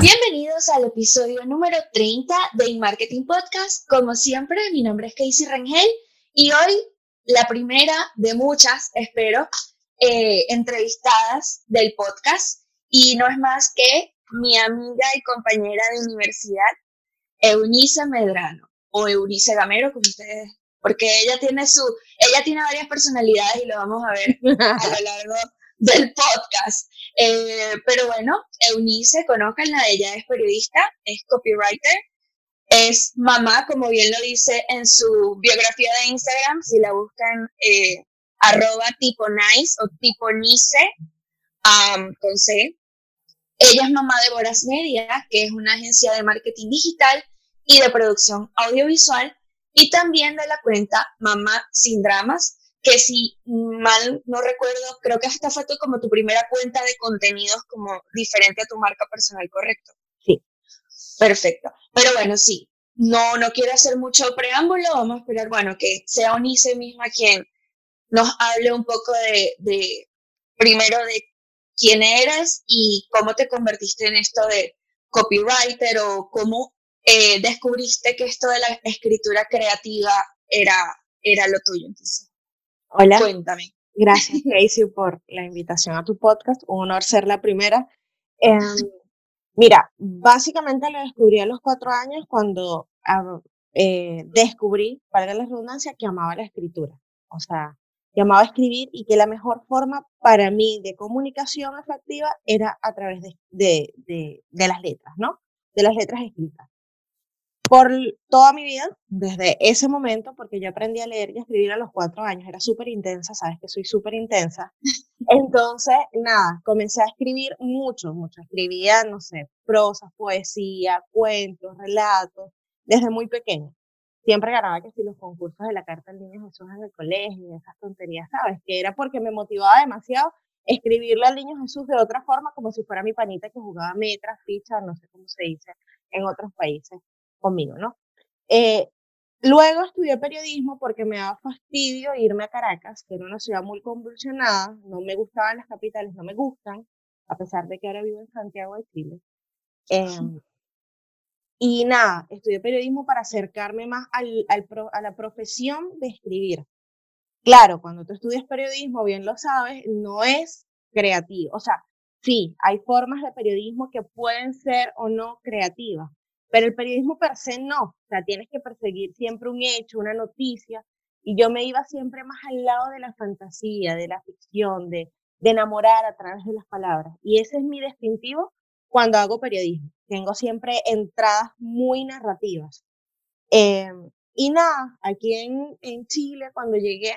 Bienvenidos al episodio número 30 de Marketing Podcast. Como siempre, mi nombre es Casey Rangel y hoy la primera de muchas, espero, eh, entrevistadas del podcast y no es más que mi amiga y compañera de universidad, Eunice Medrano o Eunice Gamero, como ustedes, porque ella tiene su, ella tiene varias personalidades y lo vamos a ver a lo largo del podcast. Eh, pero bueno, Eunice, conozcanla, ella es periodista, es copywriter, es mamá, como bien lo dice en su biografía de Instagram, si la buscan, eh, arroba tipo nice o tipo nice, con C. Ella es mamá de Boras Media, que es una agencia de marketing digital y de producción audiovisual, y también de la cuenta Mamá Sin Dramas, que si mal no recuerdo, creo que esta fue como tu primera cuenta de contenidos como diferente a tu marca personal, ¿correcto? Sí. Perfecto. Pero bueno, sí, no, no quiero hacer mucho preámbulo, vamos a esperar, bueno, que sea Onice misma quien nos hable un poco de, de, primero de quién eres y cómo te convertiste en esto de copywriter o cómo eh, descubriste que esto de la escritura creativa era, era lo tuyo. Entonces, Hola. Cuéntame. Gracias, Casey, por la invitación a tu podcast. Un honor ser la primera. Em, mira, básicamente lo descubrí a los cuatro años cuando ah, eh, descubrí, para la redundancia, que amaba la escritura. O sea, que amaba escribir y que la mejor forma para mí de comunicación efectiva era a través de, de, de, de las letras, ¿no? De las letras escritas por toda mi vida, desde ese momento, porque yo aprendí a leer y a escribir a los cuatro años, era súper intensa, sabes que soy súper intensa. Entonces, nada, comencé a escribir mucho, mucho. Escribía, no sé, prosa, poesía, cuentos, relatos, desde muy pequeño. Siempre ganaba que si los concursos de la Carta del Niño Jesús en el colegio, esas tonterías, ¿sabes? Que era porque me motivaba demasiado escribirle al Niño Jesús de otra forma, como si fuera mi panita que jugaba metras, fichas, no sé cómo se dice en otros países conmigo, ¿no? Eh, luego estudié periodismo porque me daba fastidio irme a Caracas, que era una ciudad muy convulsionada, no me gustaban las capitales, no me gustan, a pesar de que ahora vivo en Santiago de Chile. Em, y nada, estudié periodismo para acercarme más al, al a la profesión de escribir. Claro, cuando tú estudias periodismo, bien lo sabes, no es creativo. O sea, sí, hay formas de periodismo que pueden ser o no creativas, pero el periodismo per se no, o sea, tienes que perseguir siempre un hecho, una noticia, y yo me iba siempre más al lado de la fantasía, de la ficción, de, de enamorar a través de las palabras. Y ese es mi distintivo cuando hago periodismo. Tengo siempre entradas muy narrativas. Eh, y nada, aquí en, en, Chile, cuando llegué,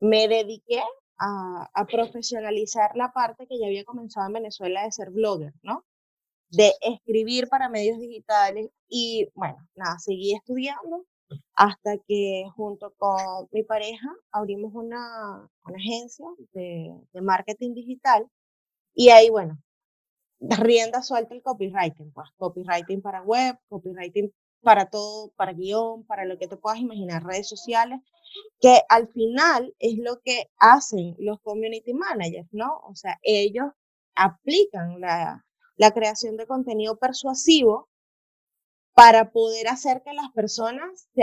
me dediqué a, a, profesionalizar la parte que ya había comenzado en Venezuela de ser blogger, ¿no? De escribir para medios digitales y bueno, nada, seguí estudiando hasta que junto con mi pareja abrimos una, una agencia de, de, marketing digital y ahí, bueno, rienda suelta el copywriting, pues copywriting para web, copywriting para todo, para guion, para lo que te puedas imaginar, redes sociales, que al final es lo que hacen los community managers, ¿no? O sea, ellos aplican la, la creación de contenido persuasivo para poder hacer que las personas se,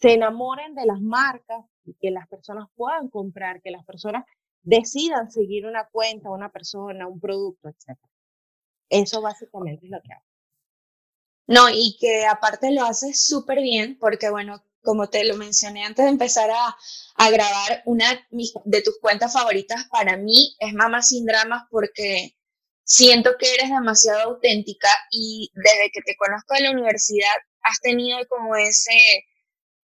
se enamoren de las marcas que las personas puedan comprar, que las personas decidan seguir una cuenta, una persona, un producto, etc. Eso básicamente es lo que hago. No, y que aparte lo haces súper bien porque, bueno, como te lo mencioné antes de empezar a, a grabar, una de tus cuentas favoritas para mí es Mama Sin Dramas porque siento que eres demasiado auténtica y desde que te conozco en la universidad has tenido como ese,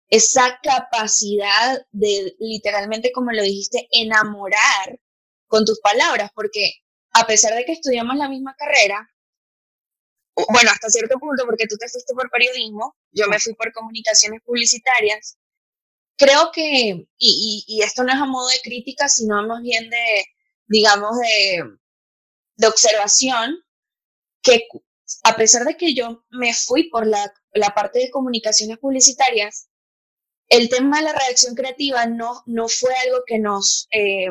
esa capacidad de literalmente, como lo dijiste, enamorar con tus palabras, porque a pesar de que estudiamos la misma carrera, bueno, hasta cierto punto, porque tú te fuiste por periodismo, yo me fui por comunicaciones publicitarias, creo que, y, y, y esto no es a modo de crítica, sino más bien de, digamos, de, de observación que a pesar de que yo me fui por la, la parte de comunicaciones publicitarias, el tema de la redacción creativa no, no fue algo que nos, eh,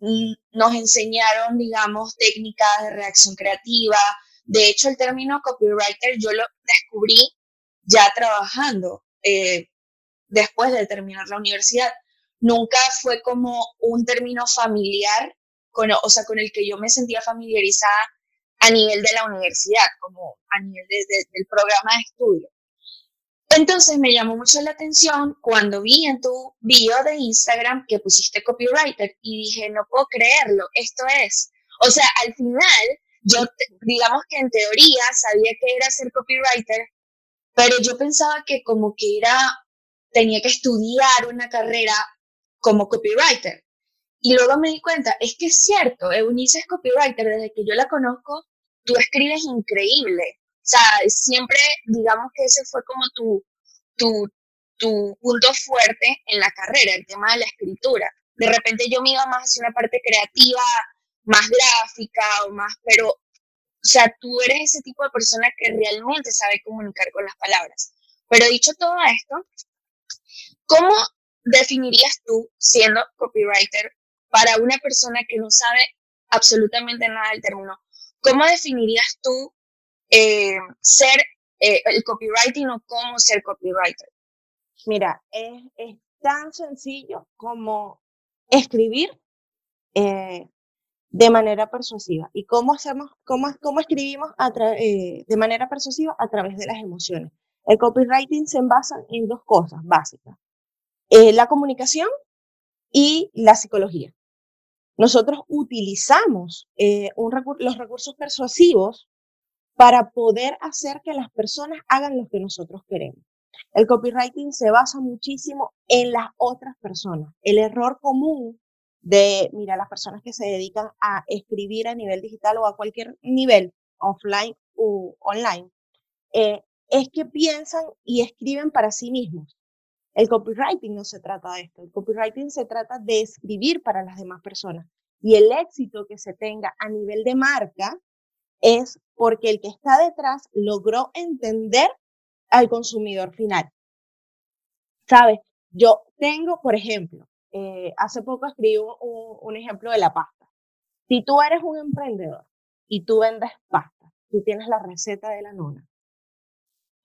nos enseñaron, digamos, técnicas de redacción creativa. De hecho, el término copywriter yo lo descubrí ya trabajando eh, después de terminar la universidad. Nunca fue como un término familiar, con, o sea, con el que yo me sentía familiarizada a nivel de la universidad, como a nivel del programa de estudio. Entonces me llamó mucho la atención cuando vi en tu bio de Instagram que pusiste copywriter y dije, no puedo creerlo, esto es. O sea, al final, yo, digamos que en teoría sabía que era ser copywriter, pero yo pensaba que como que era, tenía que estudiar una carrera como copywriter. Y luego me di cuenta, es que es cierto, Eunice es copywriter, desde que yo la conozco, tú escribes increíble. O sea, siempre, digamos que ese fue como tu, tu, tu punto fuerte en la carrera, el tema de la escritura. De repente yo me iba más hacia una parte creativa, más gráfica o más, pero, o sea, tú eres ese tipo de persona que realmente sabe comunicar con las palabras. Pero dicho todo esto, ¿cómo definirías tú, siendo copywriter, para una persona que no sabe absolutamente nada del término, ¿cómo definirías tú eh, ser eh, el copywriting o cómo ser copywriter? Mira, es, es tan sencillo como escribir eh, de manera persuasiva. ¿Y cómo hacemos, cómo, cómo escribimos de manera persuasiva? A través de las emociones. El copywriting se basa en dos cosas básicas. la comunicación y la psicología. Nosotros utilizamos los recursos persuasivos para poder hacer que las personas hagan lo que nosotros queremos. El copywriting se basa muchísimo en las otras personas. El error común de, mira, las personas que se dedican a escribir a nivel digital o a cualquier nivel, offline o online, eh, es que piensan y escriben para sí mismos. El copywriting no se trata de esto. El copywriting se trata de escribir para las demás personas. Y el éxito que se tenga a nivel de marca es porque el que está detrás logró entender al consumidor final. ¿Sabes? Yo tengo, por ejemplo, eh, hace poco escribí un, ejemplo de la pasta. Si tú eres un emprendedor y tú vendes pasta, tú tienes la receta de la nona,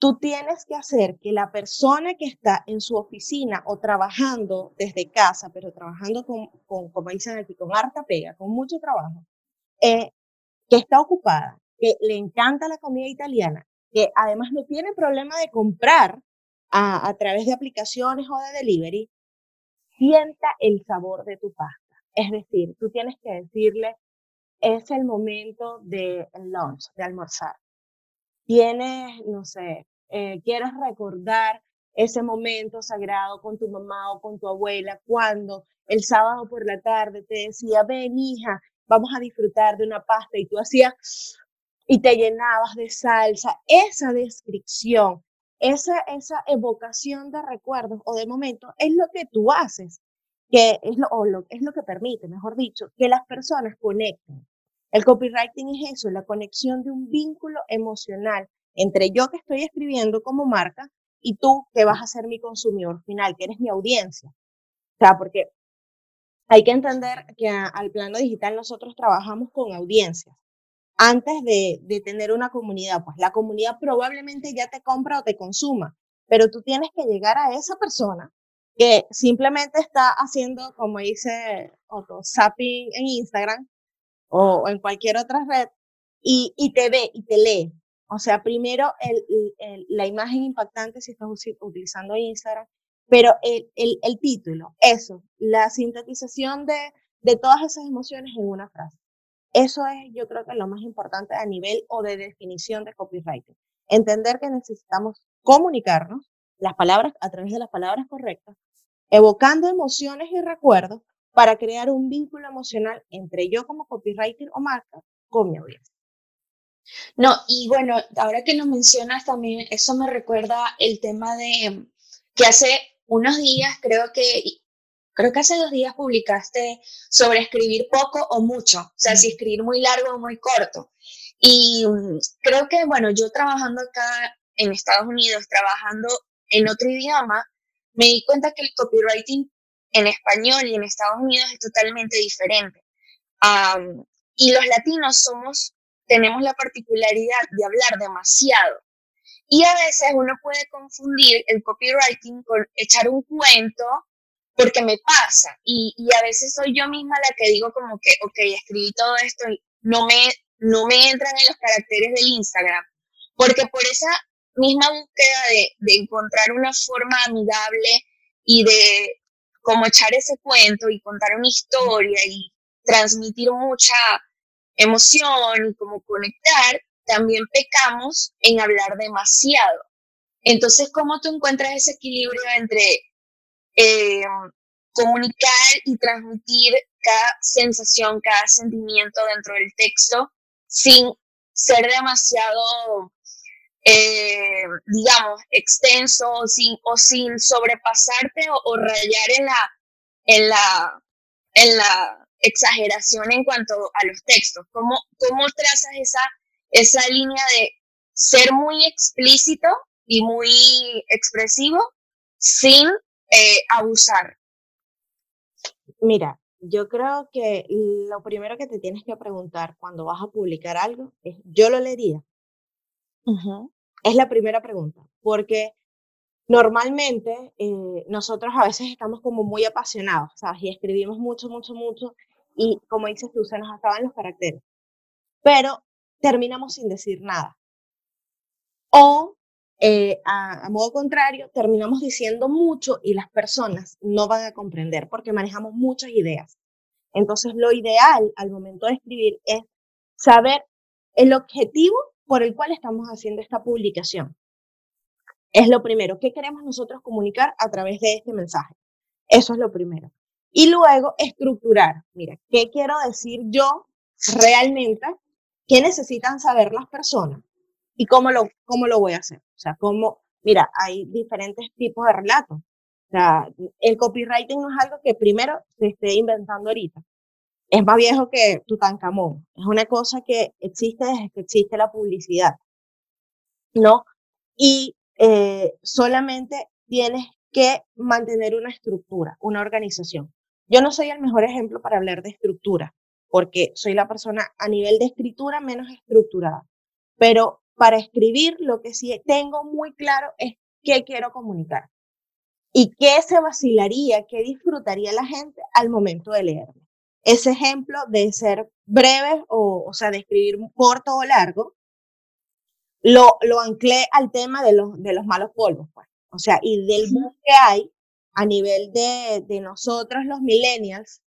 tú tienes que hacer que la persona que está en su oficina o trabajando desde casa, pero trabajando con, con como dicen aquí, con harta pega, con mucho trabajo, eh, que está ocupada, que le encanta la comida italiana, que además no tiene problema de comprar a, a través de aplicaciones o de delivery, sienta el sabor de tu pasta. Es decir, tú tienes que decirle, es el momento de lunch, de almorzar. Tienes, no sé, eh, quieres recordar ese momento sagrado con tu mamá o con tu abuela cuando el sábado por la tarde te decía, ven hija, vamos a disfrutar de una pasta y tú hacías y te llenabas de salsa, esa descripción, esa, esa evocación de recuerdos o de momentos es lo que tú haces, que es lo, o lo, es lo que permite, mejor dicho, que las personas conecten. El copywriting es eso, la conexión de un vínculo emocional entre yo que estoy escribiendo como marca y tú que vas a ser mi consumidor final, que eres mi audiencia. O sea, porque hay que entender que al plano digital nosotros trabajamos con audiencias. Antes de, de, tener una comunidad, pues la comunidad probablemente ya te compra o te consuma, pero tú tienes que llegar a esa persona que simplemente está haciendo, como dice Otto, zapping en Instagram o, en cualquier otra red y, y, te ve y te lee. O sea, primero la imagen impactante si estás utilizando Instagram, pero el título, eso, la sintetización de, de todas esas emociones en una frase. Eso es, yo creo que lo más importante a nivel o de definición de copywriting. Entender que necesitamos comunicarnos las palabras a través de las palabras correctas, evocando emociones y recuerdos para crear un vínculo emocional entre yo como copywriter o marca con mi audiencia. No, y bueno, ahora que lo mencionas también, eso me recuerda el tema de que hace unos días, creo que, creo que hace dos días publicaste sobre escribir poco o mucho, o sea, si escribir muy largo o muy corto. Y mm, creo que, bueno, yo trabajando acá en Estados Unidos, trabajando en otro idioma, me di cuenta que el copywriting en español y en Estados Unidos es totalmente diferente. y los latinos somos, tenemos la particularidad de hablar demasiado. Y a veces uno puede confundir el copywriting con echar un cuento porque me pasa. Y, y, a veces soy yo misma la que digo como que, ok, escribí todo esto y no me, no me entran en los caracteres del Instagram. Porque por esa misma búsqueda de, de encontrar una forma amigable y de como echar ese cuento y contar una historia y transmitir mucha emoción y como conectar, también pecamos en hablar demasiado. Entonces, ¿cómo tú encuentras ese equilibrio entre eh, comunicar y transmitir cada sensación, cada sentimiento dentro del texto sin ser demasiado, eh, digamos, extenso o sin, o sin sobrepasarte o, rayar en la, en, la, en la exageración en cuanto a los textos. ¿Cómo, cómo trazas esa, esa línea de ser muy explícito y muy expresivo sin eh, abusar? Mira, yo creo que lo primero que te tienes que preguntar cuando vas a publicar algo es, ¿yo lo leería? Es la primera pregunta, porque normalmente eh, nosotros a veces estamos como muy apasionados, ¿sabes? Y escribimos mucho, mucho, mucho, y como dices tú, se nos acaban los caracteres, pero terminamos sin decir nada. O eh, a, modo contrario, terminamos diciendo mucho y las personas no van a comprender porque manejamos muchas ideas. Entonces, lo ideal al momento de escribir es saber el objetivo por el cual estamos haciendo esta publicación. Es lo primero, ¿qué queremos nosotros comunicar a través de este mensaje? Eso es lo primero. Y luego estructurar, mira, ¿qué quiero decir yo realmente? ¿Qué necesitan saber las personas? ¿Y cómo lo, cómo lo voy a hacer? O sea, cómo, mira, hay diferentes tipos de relatos. O sea, el copywriting no es algo que primero se esté inventando ahorita. Es más viejo que Tutankamón. Es una cosa que existe desde que existe la publicidad. ¿No? Y eh, solamente tienes que mantener una estructura, una organización. Yo no soy el mejor ejemplo para hablar de estructura, porque soy la persona a nivel de escritura menos estructurada. Pero para escribir, lo que sí tengo muy claro es qué quiero comunicar y qué se vacilaría, qué disfrutaría la gente al momento de leerme. Ese ejemplo de ser breve o, o sea, de escribir corto o largo, lo, lo anclé al tema de los, de los malos polvos, pues. O sea, y del boom que hay a nivel de, de nosotros los millennials,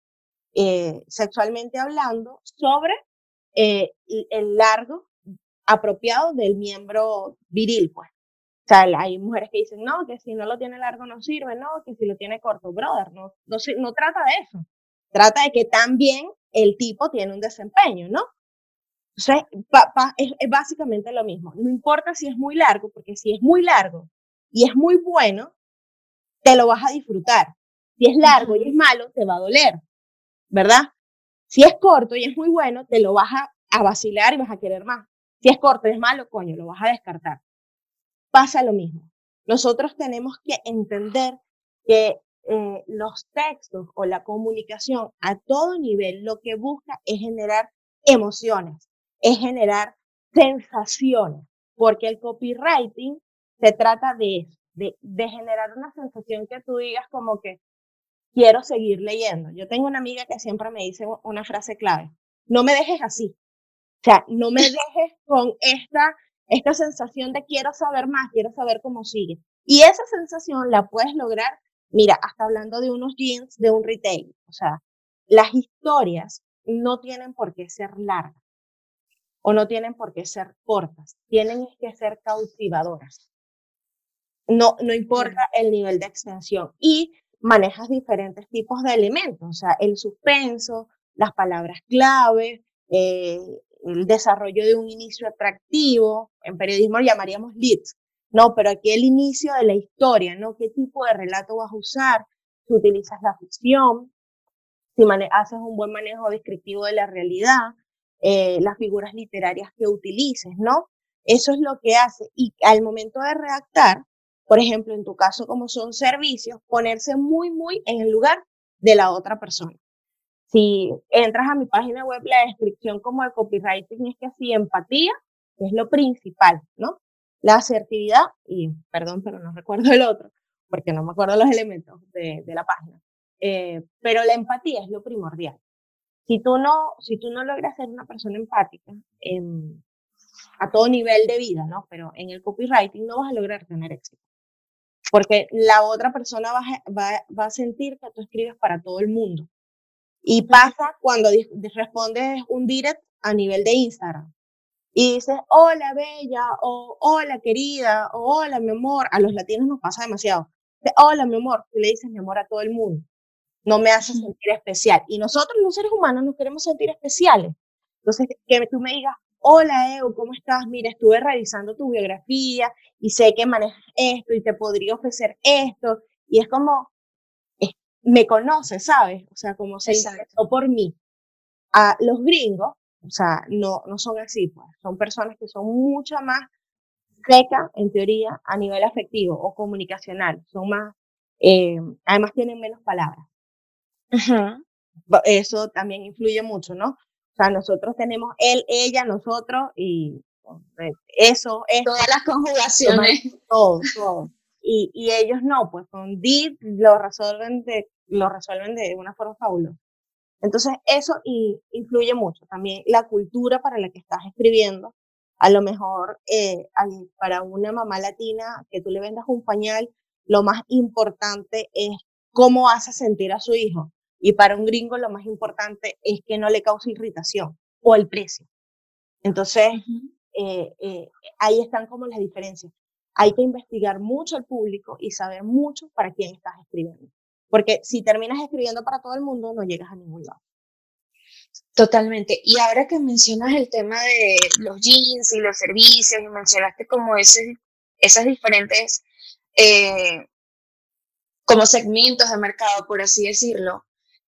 eh, sexualmente hablando, sobre eh, el largo apropiado del miembro viril, pues. O sea, hay mujeres que dicen, no, que si no lo tiene largo no sirve, no, que si lo tiene corto, brother, no, no, no trata de eso. Trata de que también el tipo tiene un desempeño, ¿no? O sea, es, es, básicamente lo mismo. No importa si es muy largo, porque si es muy largo y es muy bueno, te lo vas a disfrutar. Si es largo y es malo, te va a doler, ¿verdad? Si es corto y es muy bueno, te lo vas a, a vacilar y vas a querer más. Si es corto y es malo, coño, lo vas a descartar. Pasa lo mismo. Nosotros tenemos que entender que eh, los textos o la comunicación a todo nivel lo que busca es generar emociones, es generar sensaciones, porque el copywriting se trata de eso, de, de generar una sensación que tú digas como que quiero seguir leyendo. Yo tengo una amiga que siempre me dice una frase clave, no me dejes así, o sea, no me dejes con esta, esta sensación de quiero saber más, quiero saber cómo sigue. Y esa sensación la puedes lograr, mira, hasta hablando de unos jeans, de un retail. O sea, las historias no tienen por qué ser largas o no tienen por qué ser cortas, tienen que ser cautivadoras. No, no importa el nivel de extensión. Y manejas diferentes tipos de elementos, o sea, el suspenso, las palabras clave, eh, el desarrollo de un inicio atractivo, en periodismo lo llamaríamos leads, no, pero aquí el inicio de la historia, ¿no? ¿Qué tipo de relato vas a usar? Si utilizas la ficción, si haces un buen manejo descriptivo de la realidad, eh, las figuras literarias que utilices, ¿no? Eso es lo que hace. Y al momento de redactar, por ejemplo, en tu caso, como son servicios, ponerse muy, muy en el lugar de la otra persona. Si entras a mi página web, la descripción como el copywriting es que así, empatía, es lo principal, ¿no? La asertividad, y perdón, pero no recuerdo el otro, porque no me acuerdo los elementos de, la página, eh, pero la empatía es lo primordial. Si tú no, si tú no logras ser una persona empática a todo nivel de vida, ¿no? Pero en el copywriting no vas a lograr tener éxito. Porque la otra persona va, va, va a sentir que tú escribes para todo el mundo. Y pasa cuando respondes un direct a nivel de Instagram y dices, hola bella, o hola querida, o hola mi amor. A los latinos nos pasa demasiado. hola mi amor, tú le dices mi amor a todo el mundo. No me hace sentir especial. Y nosotros los seres humanos nos queremos sentir especiales. Entonces, que tú me digas, hola Evo, ¿cómo estás? Mira, estuve revisando tu biografía y sé que manejas esto y te podría ofrecer esto. Y es como, me conoce, ¿sabes? O sea, como se interesó por mí. A los gringos, o sea, no, no son así, pues. Son personas que son mucho más secas, en teoría, a nivel afectivo o comunicacional. Son más, eh, además tienen menos palabras. Eso también influye mucho, ¿no? O sea, nosotros tenemos él, ella, nosotros y eh, eso es. Todas las conjugaciones. Todo, todo. Y, y ellos no, pues con did lo resuelven de lo resuelven de una forma fabulosa. Entonces, eso influye mucho. También la cultura para la que estás escribiendo. A lo mejor eh, para una mamá latina que tú le vendas un pañal, lo más importante es cómo hace sentir a su hijo. Y para un gringo lo más importante es que no le cause irritación o el precio. Entonces, eh, eh, ahí están como las diferencias. Hay que investigar mucho al público y saber mucho para quién estás escribiendo. Porque si terminas escribiendo para todo el mundo, no llegas a ningún lado. Totalmente. Y ahora que mencionas el tema de los jeans y los servicios y mencionaste como ese, esas diferentes eh, como segmentos de mercado, por así decirlo,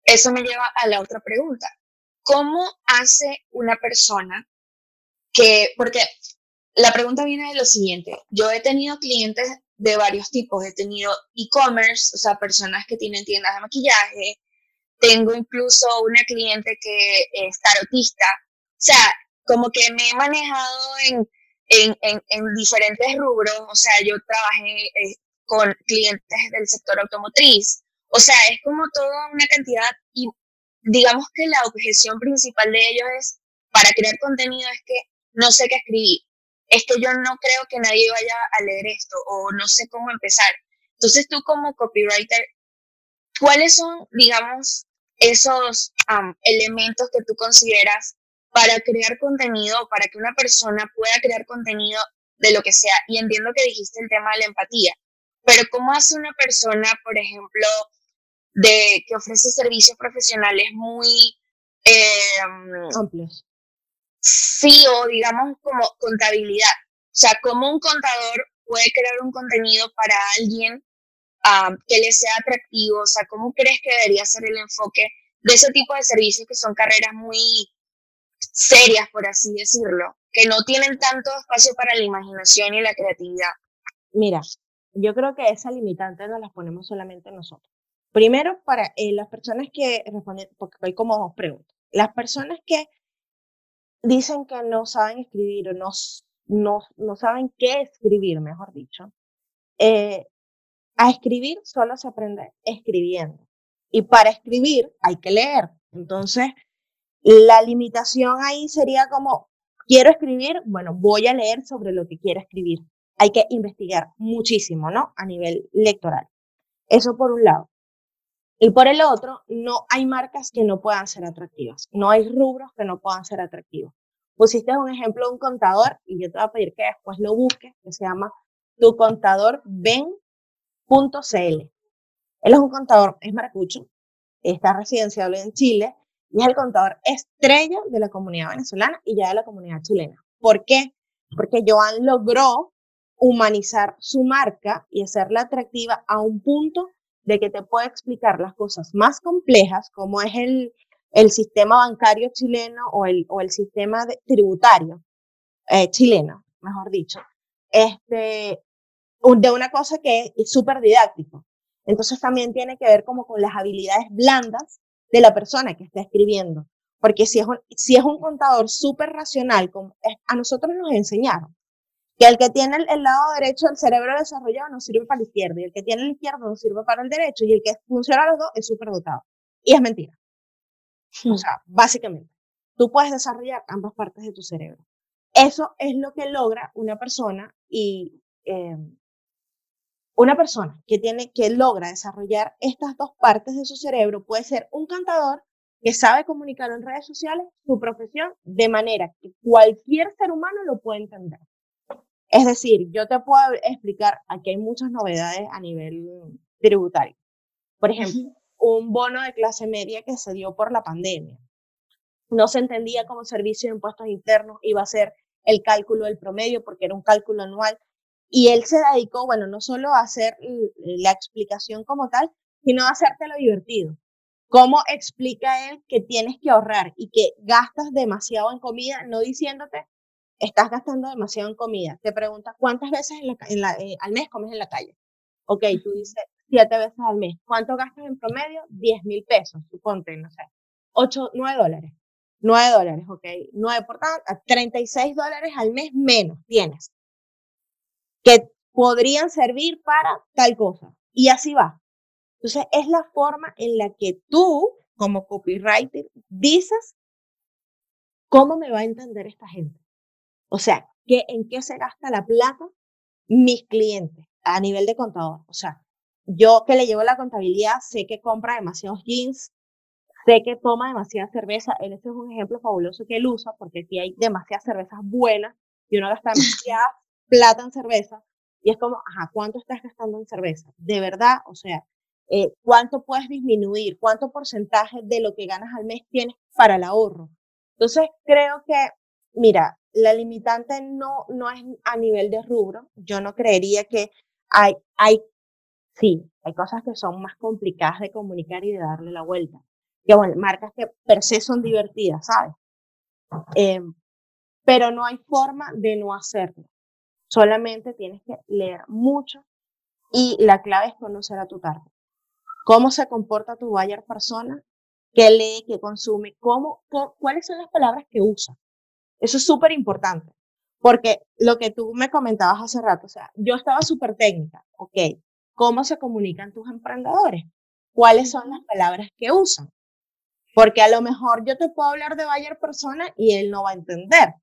eso me lleva a la otra pregunta. ¿Cómo hace una persona que, porque la pregunta viene de lo siguiente, yo he tenido clientes de varios tipos. He tenido e-commerce, o sea, personas que tienen tiendas de maquillaje. Tengo incluso una cliente que es tarotista. O sea, como que me he manejado en, en, en, en diferentes rubros. O sea, yo trabajé eh, con clientes del sector automotriz. O sea, es como toda una cantidad y digamos que la objeción principal de ellos es, para crear contenido es que no sé qué escribir es que yo no creo que nadie vaya a leer esto o no sé cómo empezar. Entonces tú como copywriter, ¿cuáles son, digamos, esos elementos que tú consideras para crear contenido, para que una persona pueda crear contenido de lo que sea? Y entiendo que dijiste el tema de la empatía, pero ¿cómo hace una persona, por ejemplo, de que ofrece servicios profesionales muy eh, amplios? sí o digamos como contabilidad. O sea, como un contador puede crear un contenido para alguien que le sea atractivo. O sea, ¿cómo crees que debería ser el enfoque de ese tipo de servicios que son carreras muy serias, por así decirlo, que no tienen tanto espacio para la imaginación y la creatividad? Mira, yo creo que esa limitante no la ponemos solamente nosotros. Primero, para eh, las personas que responden, porque hay como dos preguntas. Las personas que dicen que no saben escribir o no, no, no saben qué escribir, mejor dicho. Eh, a escribir solo se aprende escribiendo. Y para escribir hay que leer. Entonces, la limitación ahí sería como, quiero escribir, bueno, voy a leer sobre lo que quiero escribir. Hay que investigar muchísimo, ¿no? A nivel lectoral. Eso por un lado. Y por el otro, no hay marcas que no puedan ser atractivas, no hay rubros que no puedan ser atractivos. Pusiste un ejemplo de un contador y yo te voy a pedir que después lo busques, que se llama tu contador Él es un contador, es maracucho, está residenciable en Chile y es el contador estrella de la comunidad venezolana y ya de la comunidad chilena. ¿Por qué? Porque Joan logró humanizar su marca y hacerla atractiva a un punto de que te puede explicar las cosas más complejas, como es el, el sistema bancario chileno o el, o el sistema tributario eh, chileno, mejor dicho, este, de una cosa que es súper didáctico. Entonces también tiene que ver como con las habilidades blandas de la persona que está escribiendo. Porque si es un, si es un contador súper racional, como a nosotros nos enseñaron que el que tiene el, lado derecho del cerebro desarrollado no sirve para el izquierdo, y el que tiene el izquierdo no sirve para el derecho, y el que funciona a los dos es súper dotado. Y es mentira. O hmm. sea, básicamente, tú puedes desarrollar ambas partes de tu cerebro. Eso es lo que logra una persona y eh, una persona que tiene que logra desarrollar estas dos partes de su cerebro puede ser un cantador que sabe comunicar en redes sociales su profesión de manera que cualquier ser humano lo puede entender. Es decir, yo te puedo explicar, aquí hay muchas novedades a nivel tributario. Por ejemplo, un bono de clase media que se dio por la pandemia. No se entendía como servicio de impuestos internos iba a ser el cálculo del promedio porque era un cálculo anual. Y él se dedicó, bueno, no solo a hacer la explicación como tal, sino a hacértelo divertido. ¿Cómo explica él que tienes que ahorrar y que gastas demasiado en comida, no diciéndote, estás gastando demasiado en comida? Te pregunta, ¿cuántas veces eh, al mes comes en la calle? Ok, tú dices, siete veces al mes. ¿Cuánto gastas en promedio? Diez mil pesos, suponte, no sé. Ocho, nueve dólares. 9 dólares, ok. 9 por tanto, 36 dólares al mes menos tienes. Que podrían servir para tal cosa. Y así va. Entonces, es la forma en la que tú, como copywriter, dices cómo me va a entender esta gente. O sea, ¿qué, ¿en qué se gasta la plata mis clientes a nivel de contador? O sea, yo que le llevo la contabilidad, sé que compra demasiados jeans, sé que toma demasiada cerveza. Él ese es un ejemplo fabuloso que él usa porque aquí hay demasiadas cervezas buenas y uno gasta demasiada plata en cerveza. Y es como, ajá, ¿cuánto estás gastando en cerveza? De verdad, o sea, eh, ¿cuánto puedes disminuir? ¿Cuánto porcentaje de lo que ganas al mes tienes para el ahorro? Entonces, creo que, mira, la limitante no, no es a nivel de rubro. Yo no creería que hay, hay, sí, hay cosas que son más complicadas de comunicar y de darle la vuelta que bueno, marcas que per se son divertidas, ¿sabes? Eh, pero no hay forma de no hacerlo. Solamente tienes que leer mucho y la clave es conocer a tu target. Cómo se comporta tu buyer persona, qué lee, qué consume, cómo, cuáles son las palabras que usa. Eso es súper importante. Porque lo que tú me comentabas hace rato, o sea, yo estaba súper técnica, ok, ¿cómo se comunican tus emprendedores? ¿Cuáles son las palabras que usan? Porque a lo mejor yo te puedo hablar de Bayer persona y él no va a entender.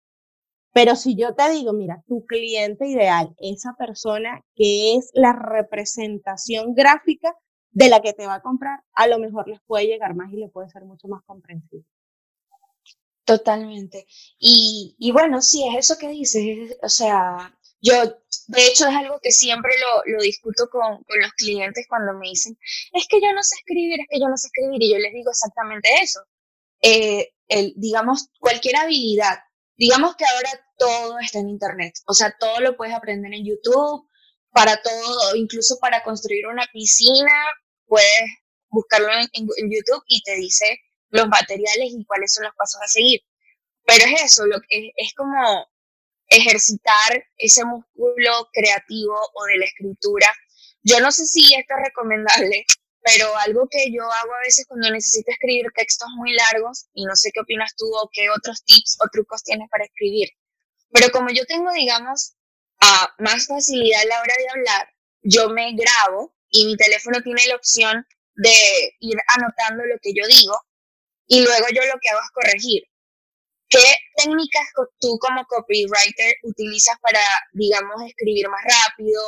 Pero si yo te digo, mira, tu cliente ideal, esa persona que es la representación gráfica de la que te va a comprar, a lo mejor les puede llegar más y le puede ser mucho más comprensible. Totalmente. Y, y bueno, sí, es eso que dices. O sea, yo, de hecho, es algo que siempre lo, lo discuto con, con, los clientes cuando me dicen, es que yo no sé escribir, es que yo no sé escribir, y yo les digo exactamente eso. Eh, el, digamos, cualquier habilidad, digamos que ahora todo está en Internet, o sea, todo lo puedes aprender en YouTube, para todo, incluso para construir una piscina, puedes buscarlo en, en, YouTube y te dice los materiales y cuáles son los pasos a seguir. Pero es eso, es como ejercitar ese músculo creativo o de la escritura. Yo no sé si esto es recomendable, pero algo que yo hago a veces cuando necesito escribir textos muy largos, y no sé qué opinas tú o qué otros tips o trucos tienes para escribir, pero como yo tengo, digamos, a más facilidad a la hora de hablar, yo me grabo y mi teléfono tiene la opción de ir anotando lo que yo digo y luego yo lo que hago es corregir. ¿Qué técnicas tú como copywriter utilizas para, digamos, escribir más rápido?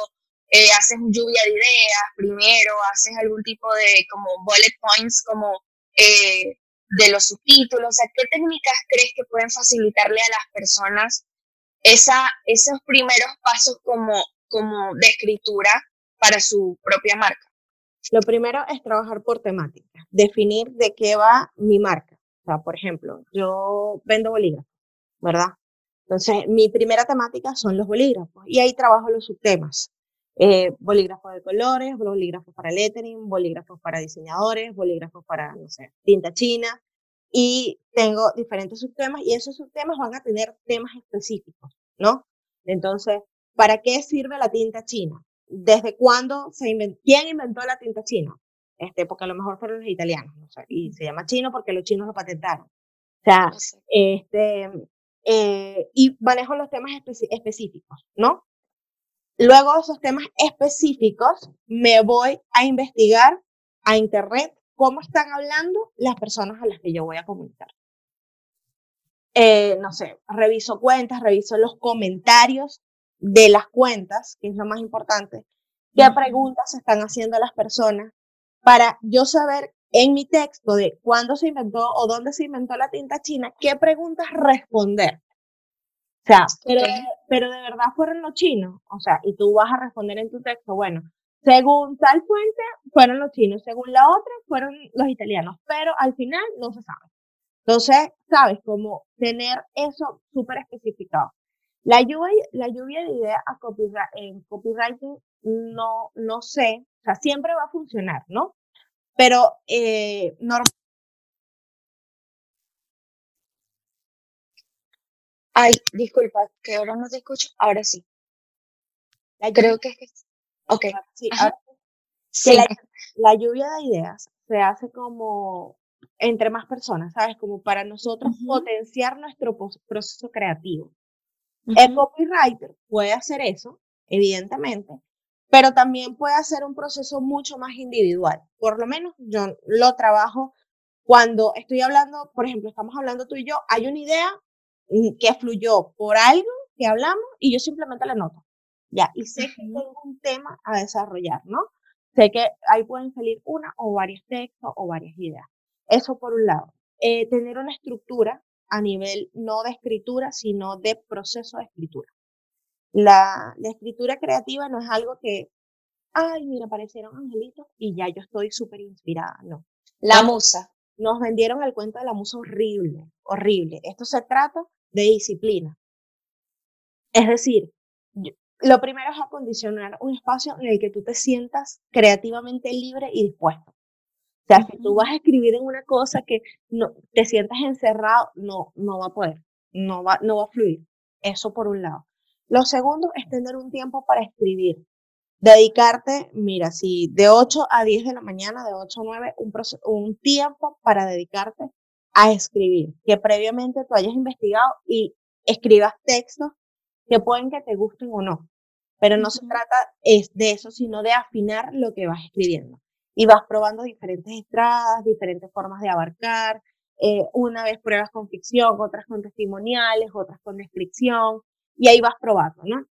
Eh, ¿Haces lluvia de ideas primero? ¿Haces algún tipo de como bullet points como eh, de los subtítulos? O sea, ¿qué técnicas crees que pueden facilitarle a las personas esa, esos primeros pasos como, como de escritura para su propia marca? Lo primero es trabajar por temática, definir de qué va mi marca. O sea, por ejemplo, yo vendo bolígrafos, ¿verdad? Entonces, mi primera temática son los bolígrafos y ahí trabajo los subtemas. Eh, bolígrafos de colores, bolígrafos para lettering, bolígrafos para diseñadores, bolígrafos para, no sé, tinta china. Y tengo diferentes subtemas y esos subtemas van a tener temas específicos, ¿no? Entonces, ¿para qué sirve la tinta china? Desde cuándo se inventó, quién inventó la tinta china, este, porque a lo mejor fueron los italianos, no sé, y se llama chino porque los chinos lo patentaron. O sea, este, eh, y manejo los temas específicos, ¿no? Luego de esos temas específicos, me voy a investigar a internet cómo están hablando las personas a las que yo voy a comunicar. Eh, no sé, reviso cuentas, reviso los comentarios de las cuentas, que es lo más importante, qué preguntas están haciendo las personas para yo saber en mi texto de cuándo se inventó o dónde se inventó la tinta china, qué preguntas responder. O sea, pero, pero de verdad fueron los chinos, o sea, y tú vas a responder en tu texto, bueno, según tal fuente fueron los chinos, según la otra fueron los italianos, pero al final no se sabe. Entonces, sabes, como tener eso súper especificado. La lluvia, la lluvia de ideas a en copywriting no, no sé, o sea, siempre va a funcionar, ¿no? Pero eh, Ay, disculpa, que ahora no te escucho. Ahora sí. Creo que es que... Ok. Sí, La, lluvia de ideas se hace como entre más personas, ¿sabes? Como para nosotros potenciar nuestro proceso creativo. El copywriter puede hacer eso, evidentemente, pero también puede hacer un proceso mucho más individual. Por lo menos yo lo trabajo cuando estoy hablando, por ejemplo, estamos hablando tú y yo, hay una idea mm, que fluyó por algo que hablamos y yo simplemente la noto. Ya, y sé que tengo un tema a desarrollar, ¿no? Sé que ahí pueden salir una o varios textos o varias ideas. Eso por un lado. Eh, tener una estructura a nivel no de escritura, sino de proceso de escritura. La, la escritura creativa no es algo que, ay, mira, aparecieron angelitos y ya yo estoy súper inspirada, no. La musa. Nos vendieron el cuento de la musa horrible, horrible. Esto se trata de disciplina. Es decir, lo primero es acondicionar un espacio en el que tú te sientas creativamente libre y dispuesto. O sea, si tú vas a escribir en una cosa que no te sientas encerrado, no, no va a poder, no va, no va a fluir. Eso por un lado. Lo segundo es tener un tiempo para escribir. Dedicarte, mira, si de 8 a 10 de la mañana, de 8 a 9, un, un tiempo para dedicarte a escribir, que previamente tú hayas investigado y escribas textos que pueden que te gusten o no. Pero no se trata es de eso, sino de afinar lo que vas escribiendo. Y vas probando diferentes estradas, diferentes formas de abarcar. Eh, una vez pruebas con ficción, otras con testimoniales, otras con descripción, y ahí vas probando, ¿no?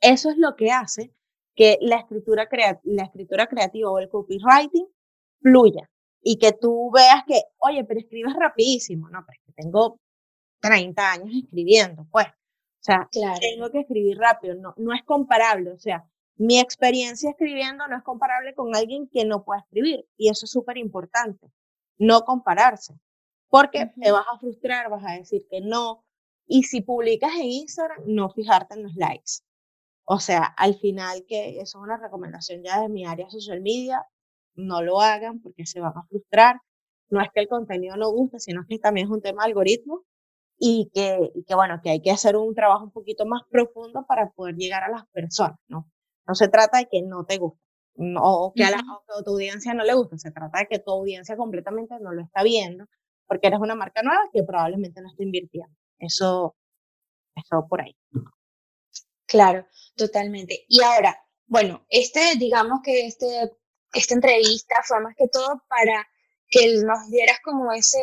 Eso es lo que hace que la escritura, la escritura creativa o el copywriting fluya y que tú veas que, oye, pero escribes rapidísimo, no, pero es que tengo 30 años escribiendo, pues. O sea, tengo que escribir rápido, no, no es comparable, o sea, mi experiencia escribiendo no es comparable con alguien que no puede escribir y eso es súper importante, no compararse, porque te vas a frustrar, vas a decir que no, y si publicas en Instagram, no fijarte en los likes. O sea, al final, que eso es una recomendación ya de mi área social media, no lo hagan porque se van a frustrar. No es que el contenido no guste, sino que también es un tema de algoritmo y que, y que, bueno, que hay que hacer un trabajo un poquito más profundo para poder llegar a las personas, ¿no? No se trata de que no te guste o que a, la, tu audiencia no le guste, se trata de que tu audiencia completamente no lo está viendo porque eres una marca nueva que probablemente no está invirtiendo. Eso, eso por ahí. Claro, totalmente. Y ahora, bueno, este, digamos que este, esta entrevista fue más que todo para que nos dieras como ese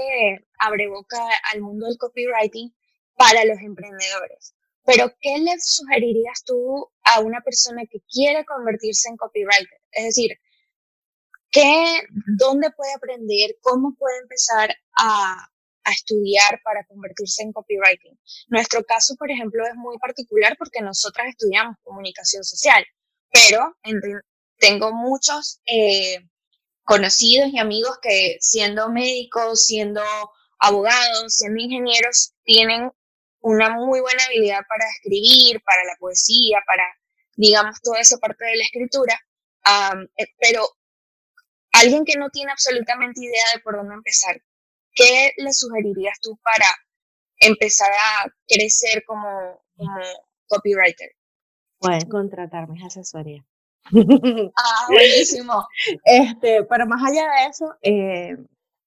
abreboca al mundo del copywriting para los emprendedores. Pero, ¿qué le sugerirías tú a una persona que quiere convertirse en copywriter? Es decir, ¿qué, ¿dónde puede aprender? ¿Cómo puede empezar a, a estudiar para convertirse en copywriting. Nuestro caso, por ejemplo, es muy particular porque nosotras estudiamos comunicación social, pero tengo muchos eh, conocidos y amigos que siendo médicos, siendo abogados, siendo ingenieros, tienen una muy buena habilidad para escribir, para la poesía, para, digamos, toda esa parte de la escritura, eh, pero alguien que no tiene absolutamente idea de por dónde empezar, ¿qué le sugerirías tú para empezar a crecer como, copywriter? Pueden contratar mis asesorías. ah, buenísimo. Este, pero más allá de eso, eh,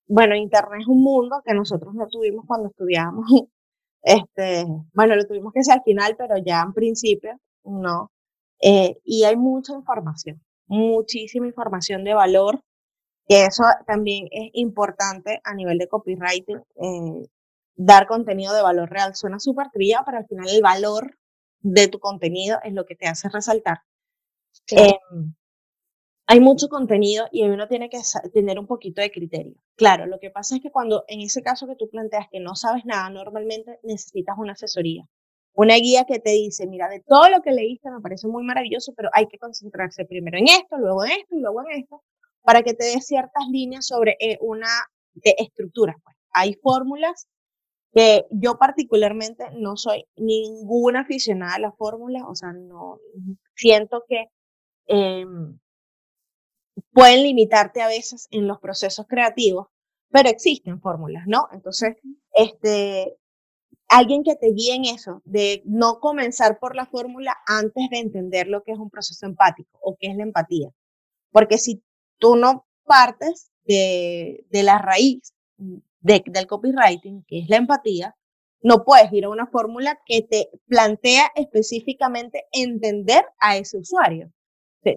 bueno, Internet es un mundo que nosotros no tuvimos cuando estudiábamos. Este, bueno, lo tuvimos que ser al final, pero ya en principio no. Eh, y hay mucha información, muchísima información de valor, que eso también es importante a nivel de copywriting. Eh, dar contenido de valor real suena súper trillado, pero al final el valor de tu contenido es lo que te hace resaltar. Em, hay mucho contenido y uno tiene que tener un poquito de criterio. Claro, lo que pasa es que cuando en ese caso que tú planteas que no sabes nada, normalmente necesitas una asesoría, una guía que te dice, mira, de todo lo que leíste me parece muy maravilloso, pero hay que concentrarse primero en esto, luego en esto y luego en esto, para que te dé ciertas líneas sobre eh, una de estructuras. Pues. Hay fórmulas que yo particularmente no soy ninguna aficionada a las fórmulas, o sea, no siento que em, pueden limitarte a veces en los procesos creativos, pero existen fórmulas, ¿no? Entonces, este, alguien que te guíe en eso, de no comenzar por la fórmula antes de entender lo que es un proceso empático o qué es la empatía. Porque si tú no partes de, de la raíz del copywriting, que es la empatía, no puedes ir a una fórmula que te plantea específicamente entender a ese usuario.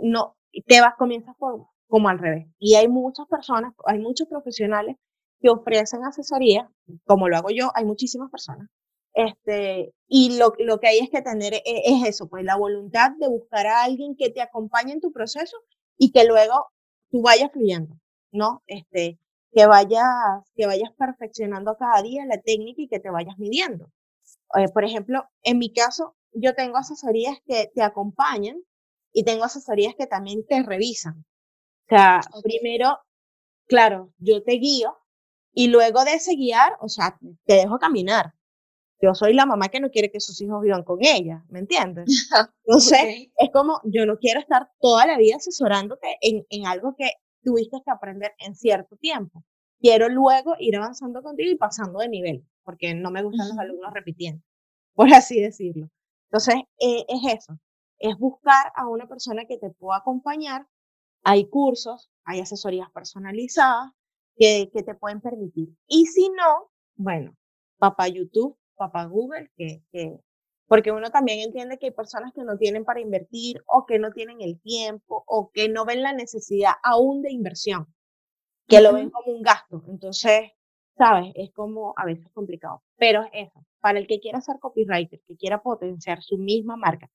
No, te vas, comienzas por, como al revés. Y hay muchas personas, hay muchos profesionales que ofrecen asesoría, como lo hago yo, hay muchísimas personas. Este, y lo, lo que hay es que tener es, es eso, pues la voluntad de buscar a alguien que te acompañe en tu proceso y que luego tú vayas fluyendo, ¿no? Este, que vayas, que vayas perfeccionando cada día la técnica y que te vayas midiendo. Eh, por ejemplo, en mi caso, yo tengo asesorías que te acompañan y tengo asesorías que también te revisan. O sea, primero, claro, yo te guío y luego de ese guiar, o sea, te dejo caminar. Yo soy la mamá que no quiere que sus hijos vivan con ella, ¿me entiendes? Entonces, es como, yo no quiero estar toda la vida asesorándote en, en algo que tuviste que aprender en cierto tiempo. Quiero luego ir avanzando contigo y pasando de nivel, porque no me gustan los alumnos repitiendo, por así decirlo. Entonces, eh, es eso, es buscar a una persona que te pueda acompañar. Hay cursos, hay asesorías personalizadas que, que te pueden permitir. Y si no, bueno, papá YouTube, papá Google, que, que porque uno también entiende que hay personas que no tienen para invertir o que no tienen el tiempo o que no ven la necesidad aún de inversión, que lo ven como un gasto. Entonces, ¿sabes? Es como a veces complicado. Pero es eso, para el que quiera ser copywriter, que quiera potenciar su misma marca,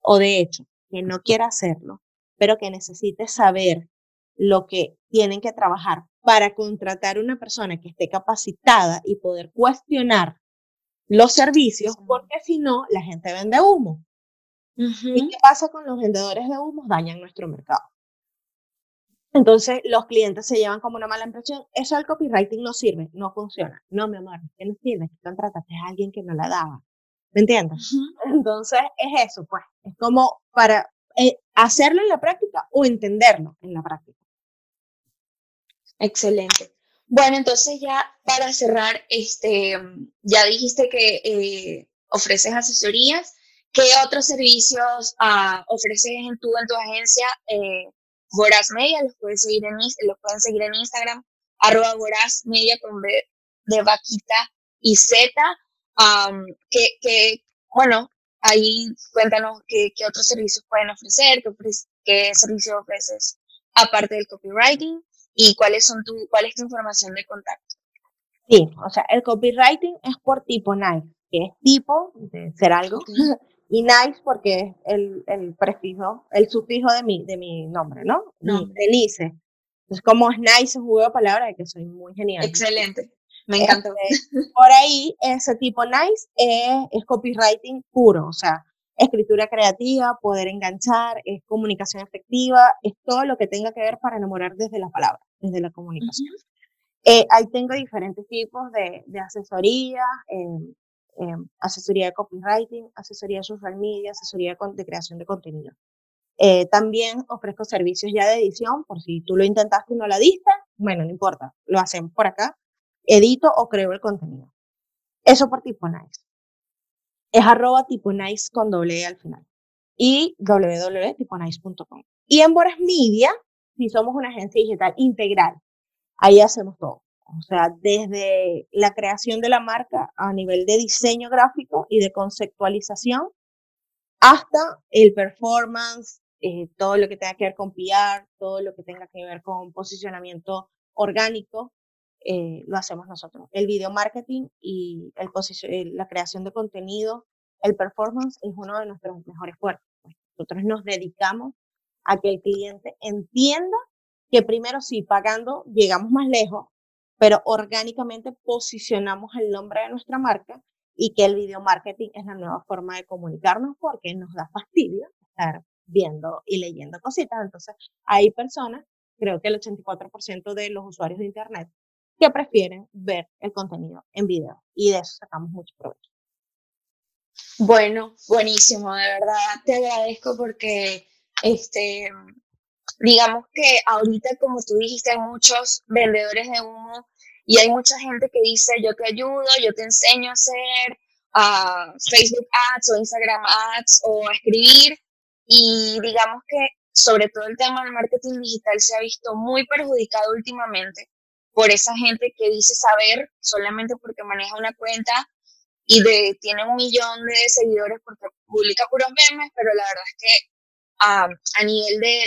o de hecho, que no quiera hacerlo, pero que necesite saber lo que tienen que trabajar para contratar una persona que esté capacitada y poder cuestionar los servicios, porque si no, la gente vende humo. ¿Y qué pasa con los vendedores de humo? Dañan nuestro mercado. Entonces, los clientes se llevan como una mala impresión. Eso del copywriting no sirve, no funciona. No, mi amor, ¿qué no sirve? Que contrataste a alguien que no la daba. ¿Me entiendes? Entonces, es eso, pues. Es como para eh, hacerlo en la práctica o entenderlo en la práctica. Excelente. Bueno, entonces ya para cerrar, este, ya dijiste que eh, ofreces asesorías. ¿Qué otros servicios uh, ofreces en tu, en tu agencia? Eh, Goraz Media, los, puedes seguir en, los pueden seguir en Instagram, arroba Goraz Media con B de vaquita y Z. Um, que, que, bueno, ahí cuéntanos qué, qué, otros servicios pueden ofrecer, qué, qué servicios ofreces aparte del copywriting y cuáles son tu, cuál es tu información de contacto. Sí, o sea, el copywriting es por tipo nice, que es tipo de ser algo, y nice porque es el, el, prefijo, el sufijo de mi, de mi nombre, ¿no? No. Denise. Entonces, como es nice, es un juego de palabras de que soy muy genial. Excelente. Me encanta. Este, por ahí, ese tipo nice es, es copywriting puro, o sea, escritura creativa, poder enganchar, es comunicación efectiva, es todo lo que tenga que ver para enamorar desde la palabra, desde la comunicación. Eh, ahí tengo diferentes tipos de, de asesoría, eh, eh, asesoría de copywriting, asesoría de social media, asesoría de, creación de contenido. también ofrezco servicios ya de edición, por si tú lo intentaste y no la diste, bueno, no importa, lo hacen por acá, edito o creo el contenido. Eso por tipo nice es arroba tipo nice con doble e al final y www.tiponice.com. y en Boras Media, si somos una agencia digital integral, ahí hacemos todo. O sea, desde la creación de la marca a nivel de diseño gráfico y de conceptualización hasta el performance, eh, todo lo que tenga que ver con PR, todo lo que tenga que ver con posicionamiento orgánico, eh, lo hacemos nosotros. El video marketing y el la creación de contenido, el performance es uno de nuestros mejores fuertes. Pues. Nosotros nos dedicamos a que el cliente entienda que primero sí, pagando llegamos más lejos, pero orgánicamente posicionamos el nombre de nuestra marca y que el video marketing es la nueva forma de comunicarnos porque nos da fastidio estar viendo y leyendo cositas. Entonces, hay personas, creo que el 84% de los usuarios de Internet, que prefieren ver el contenido en video y de eso sacamos mucho provecho. Bueno, buenísimo, de verdad te agradezco porque este digamos que ahorita como tú dijiste hay muchos vendedores de humo y hay mucha gente que dice yo te ayudo, yo te enseño a hacer uh, Facebook ads o Instagram ads o a escribir y digamos que sobre todo el tema del marketing digital se ha visto muy perjudicado últimamente por esa gente que dice saber solamente porque maneja una cuenta y de, tiene un millón de seguidores porque publica puros memes, pero la verdad es que a nivel de,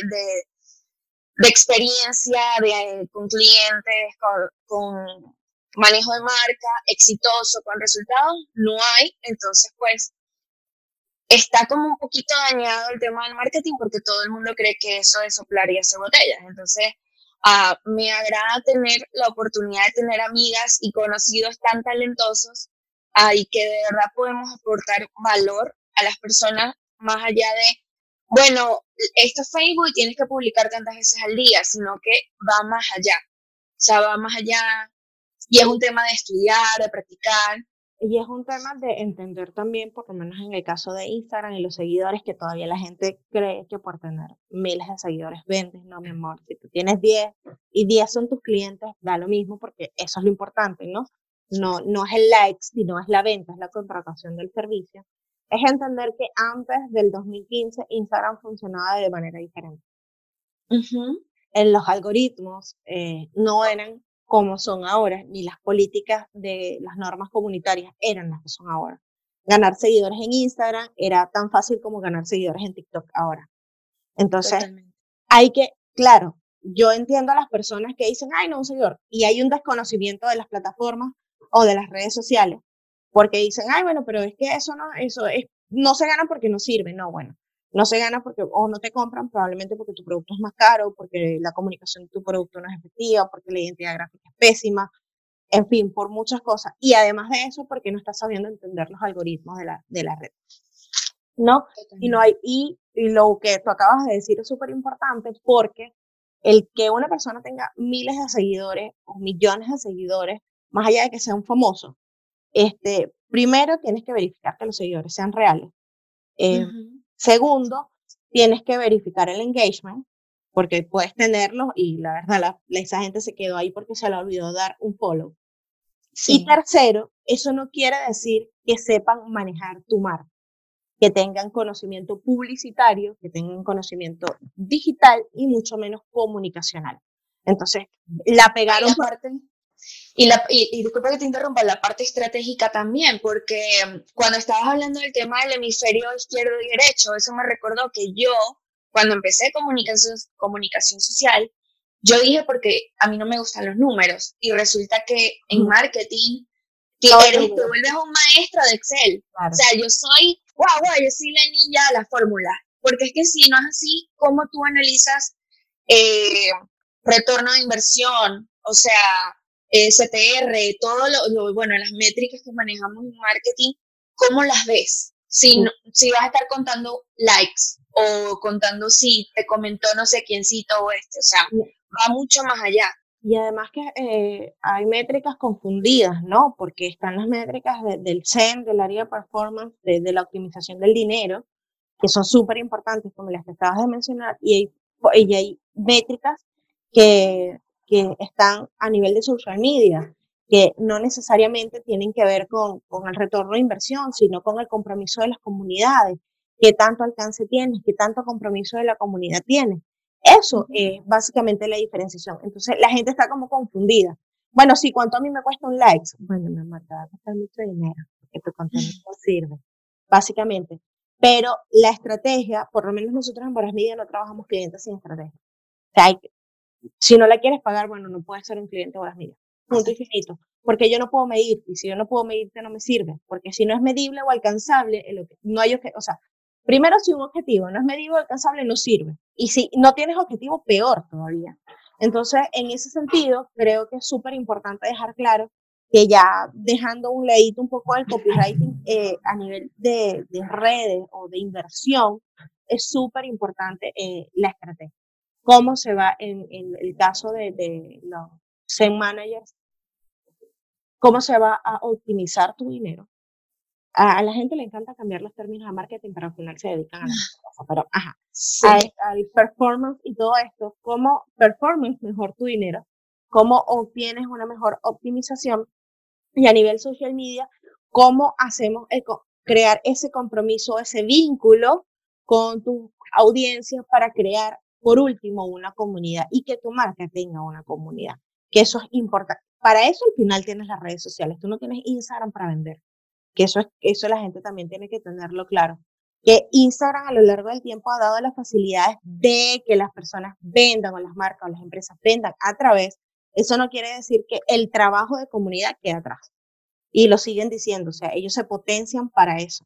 de, experiencia de, con clientes, con, con, manejo de marca exitoso, con resultados, no hay. Entonces, pues, está como un poquito dañado el tema del marketing porque todo el mundo cree que eso es soplar y hacer botellas. Entonces, Uh, me agrada tener la oportunidad de tener amigas y conocidos tan talentosos uh, y que de verdad podemos aportar valor a las personas más allá de, bueno, esto es Facebook y tienes que publicar tantas veces al día, sino que va más allá. O sea, va más allá y es un tema de estudiar, de practicar. Y es un tema de entender también, por lo menos en el caso de Instagram y los seguidores, que todavía la gente cree que por tener miles de seguidores vendes. No, mi amor, si tú tienes 10 y 10 son tus clientes, da lo mismo porque eso es lo importante, ¿no? No, no es el likes, sino es la venta, es la contratación del servicio. Es entender que antes del 2015 Instagram funcionaba de manera diferente. En los algoritmos eh, no eran como son ahora, ni las políticas de las normas comunitarias eran las que son ahora. Ganar seguidores en Instagram era tan fácil como ganar seguidores en TikTok ahora. Entonces, hay que, claro, yo entiendo a las personas que dicen, ay, no, un seguidor, y hay un desconocimiento de las plataformas o de las redes sociales, porque dicen, ay, bueno, pero es que eso no, eso es, no se gana porque no sirve, no, bueno, no se gana porque o no te compran, probablemente porque tu producto es más caro, porque la comunicación de tu producto no es efectiva, porque la identidad gráfica es pésima, en fin, por muchas cosas. Y además de eso, porque no estás sabiendo entender los algoritmos de la, de la red. ¿No? Y, no hay, y, y lo que tú acabas de decir es súper importante porque el que una persona tenga miles de seguidores o millones de seguidores, más allá de que sea un famoso, este, primero tienes que verificar que los seguidores sean reales. Eh, Segundo, tienes que verificar el engagement, porque puedes tenerlo y la verdad, la, esa gente se quedó ahí porque se le olvidó dar un follow. Y tercero, eso no quiere decir que sepan manejar tu marca, que tengan conocimiento publicitario, que tengan conocimiento digital y mucho menos comunicacional. Entonces, la pegaron parte y, la, y, disculpa que te interrumpa, la parte estratégica también, porque mm, cuando estabas hablando del tema del hemisferio izquierdo y derecho, eso me recordó que yo, cuando empecé comunicación, comunicación social, yo dije porque a mí no me gustan los números y resulta que en marketing te, eres, te vuelves un maestro de Excel. O sea, yo soy, wow, wow, yo soy la niña de la fórmula. Porque es que si no es así, ¿cómo tú analizas eh, retorno de inversión? O sea, CTR, todo lo, bueno, las métricas que manejamos en marketing, ¿cómo las ves? Si, si vas a estar contando likes o contando si te comentó no sé quiéncito o este, o sea, va mucho más allá. Y además que eh, hay métricas confundidas, ¿no? Porque están las métricas del CEN, del área de performance, de, la optimización del dinero, que son súper importantes, como las que acabas de mencionar, y y hay métricas que que están a nivel de social media, que no necesariamente tienen que ver con, con el retorno de inversión, sino con el compromiso de las comunidades, qué tanto alcance tienes, qué tanto compromiso de la comunidad tienes. Eso es básicamente la diferenciación. Entonces la gente está como confundida. Bueno, sí, ¿cuánto a mí me cuesta un like? Bueno, me te va a costar mucho dinero porque tu contenido no sirve, básicamente. Pero la estrategia, por lo menos nosotros en Boras Media no trabajamos clientes sin estrategia. O sea, si no la quieres pagar, bueno, no puedes ser un cliente de Boras Media. Punto infinito. Porque yo no puedo medir, y si yo no puedo medirte, no me sirve. Porque si no es medible o alcanzable, no hay, o sea, primero si un objetivo no es medible o alcanzable, no sirve. Y si no tienes objetivo, peor todavía. Entonces, en ese sentido, creo que es súper importante dejar claro que ya dejando un ladito un poco del copywriting eh, a nivel de, redes o de inversión, es súper importante eh, la estrategia. Cómo se va en, el caso de, de los SEM managers, cómo se va a optimizar tu dinero. A, la gente le encanta cambiar los términos de marketing, pero al final se dedican a la cosa. Pero, ajá, al performance y todo esto, cómo performance mejor tu dinero, cómo obtienes una mejor optimización y a nivel social media, cómo hacemos crear ese compromiso, ese vínculo con tus audiencias para crear, por último, una comunidad y que tu marca tenga una comunidad, que eso es importante. Para eso al final tienes las redes sociales, tú no tienes Instagram para vender, que eso, es, eso la gente también tiene que tenerlo claro que Instagram a lo largo del tiempo ha dado las facilidades de que las personas vendan o las marcas o las empresas vendan a través eso no quiere decir que el trabajo de comunidad quede atrás. Y lo siguen diciendo, o sea, ellos se potencian para eso.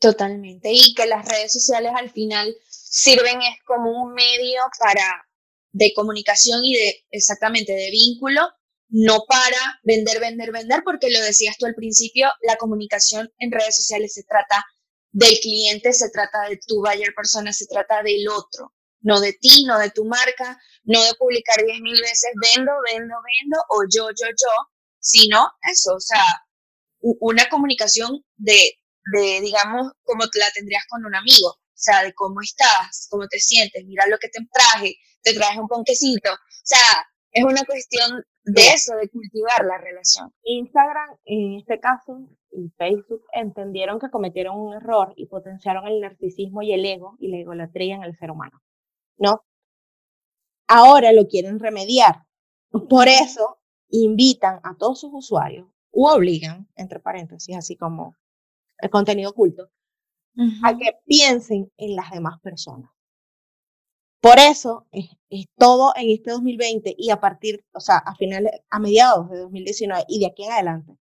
Totalmente. Y que las redes sociales al final sirven es como un medio para de comunicación y de exactamente de vínculo, no para vender, vender, vender, porque lo decías tú al principio, la comunicación en redes sociales se trata del cliente, se trata de tu buyer persona, se trata del otro no de ti, no de tu marca, no de publicar diez mil veces vendo, vendo, vendo o yo, yo, yo, sino eso, o sea, una comunicación de, de, digamos, como la tendrías con un amigo, o sea, de cómo estás, cómo te sientes, mira lo que te traje, te traje un ponquecito, o sea, es una cuestión de eso, de cultivar la relación. Instagram, en este caso, y Facebook entendieron que cometieron un error y potenciaron el narcisismo y el ego y la egolatría en el ser humano. ¿no? Ahora lo quieren remediar. Por eso invitan a todos sus usuarios u obligan, entre paréntesis, así como el contenido oculto, a que piensen en las demás personas. Por eso es, todo en este 2020 y a partir, o sea, a finales, a mediados de 2019 y de aquí en adelante,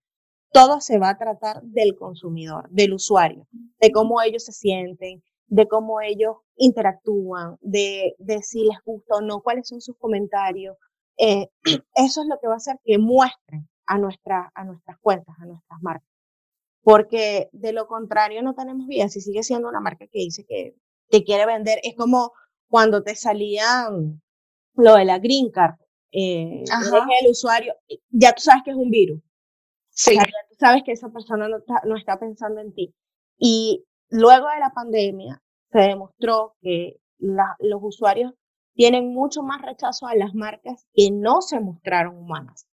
todo se va a tratar del consumidor, del usuario, de cómo ellos se sienten, de cómo ellos interactúan, de, de si les gusta o no, cuáles son sus comentarios. Eh, eso es lo que va a hacer que muestren a, nuestra, a nuestras cuentas, a nuestras marcas. Porque de lo contrario no tenemos vida. Si sigue siendo una marca que dice que te quiere vender, es como cuando te salían lo de la green card, eh, el usuario, ya tú sabes que es un virus. Sí. ya tú sabes que esa persona no está, no está pensando en ti. Y Luego de la pandemia se demostró que los usuarios tienen mucho más rechazo a las marcas que no se mostraron humanas,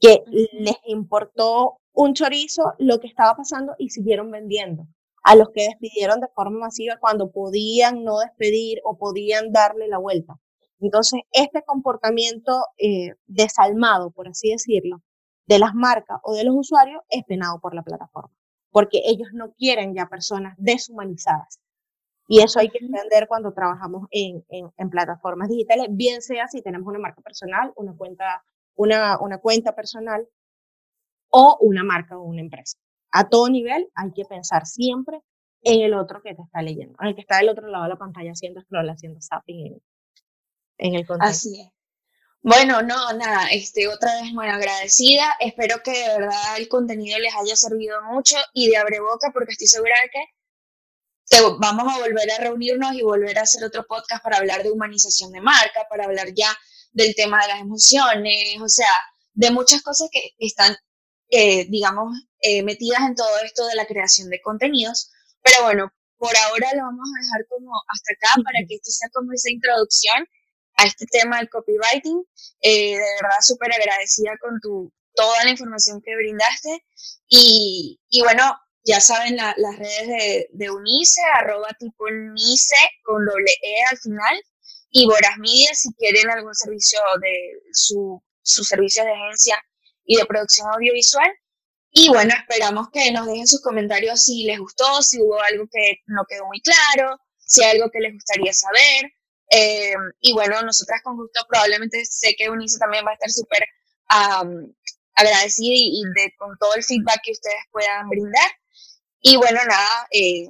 que les importó un chorizo lo que estaba pasando y siguieron vendiendo. A los que despidieron de forma masiva cuando podían no despedir o podían darle la vuelta. Entonces, este comportamiento eh, desalmado, por así decirlo, de las marcas o de los usuarios es penado por la plataforma porque ellos no quieren ya personas deshumanizadas. Y eso hay que entender cuando trabajamos en, en, plataformas digitales, bien sea si tenemos una marca personal, una cuenta, una, una cuenta personal o una marca o una empresa. A todo nivel hay que pensar siempre en el otro que te está leyendo, en el que está del otro lado de la pantalla haciendo scroll, haciendo zapping en, en el contenido. Así es. Bueno, no, nada, este, otra vez muy agradecida. Espero que de verdad el contenido les haya servido mucho y de abre boca, porque estoy segura de que vamos a volver a reunirnos y volver a hacer otro podcast para hablar de humanización de marca, para hablar ya del tema de las emociones, o sea, de muchas cosas que están, eh, digamos, eh, metidas en todo esto de la creación de contenidos. Pero bueno, por ahora lo vamos a dejar como hasta acá para que esto sea como esa introducción a este tema del copywriting. Eh, de verdad, súper agradecida con tu, toda la información que brindaste. Y, y, bueno, ya saben las redes de, de, Unice, arroba tipo Unice con doble E al final, y Boras Media si quieren algún servicio de su, su servicio de agencia y de producción audiovisual. Y bueno, esperamos que nos dejen sus comentarios si les gustó, si hubo algo que no quedó muy claro, si hay algo que les gustaría saber. Eh, y bueno, nosotras con gusto probablemente sé que Unice también va a estar súper agradecida y, de, con todo el feedback que ustedes puedan brindar. Y bueno, nada, eh,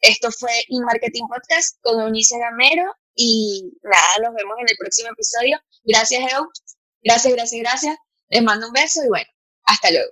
esto fue InMarketing Podcast con Unice Gamero y nada, nos vemos en el próximo episodio. Gracias, Eu. Gracias, gracias, gracias. Les mando un beso y bueno, hasta luego.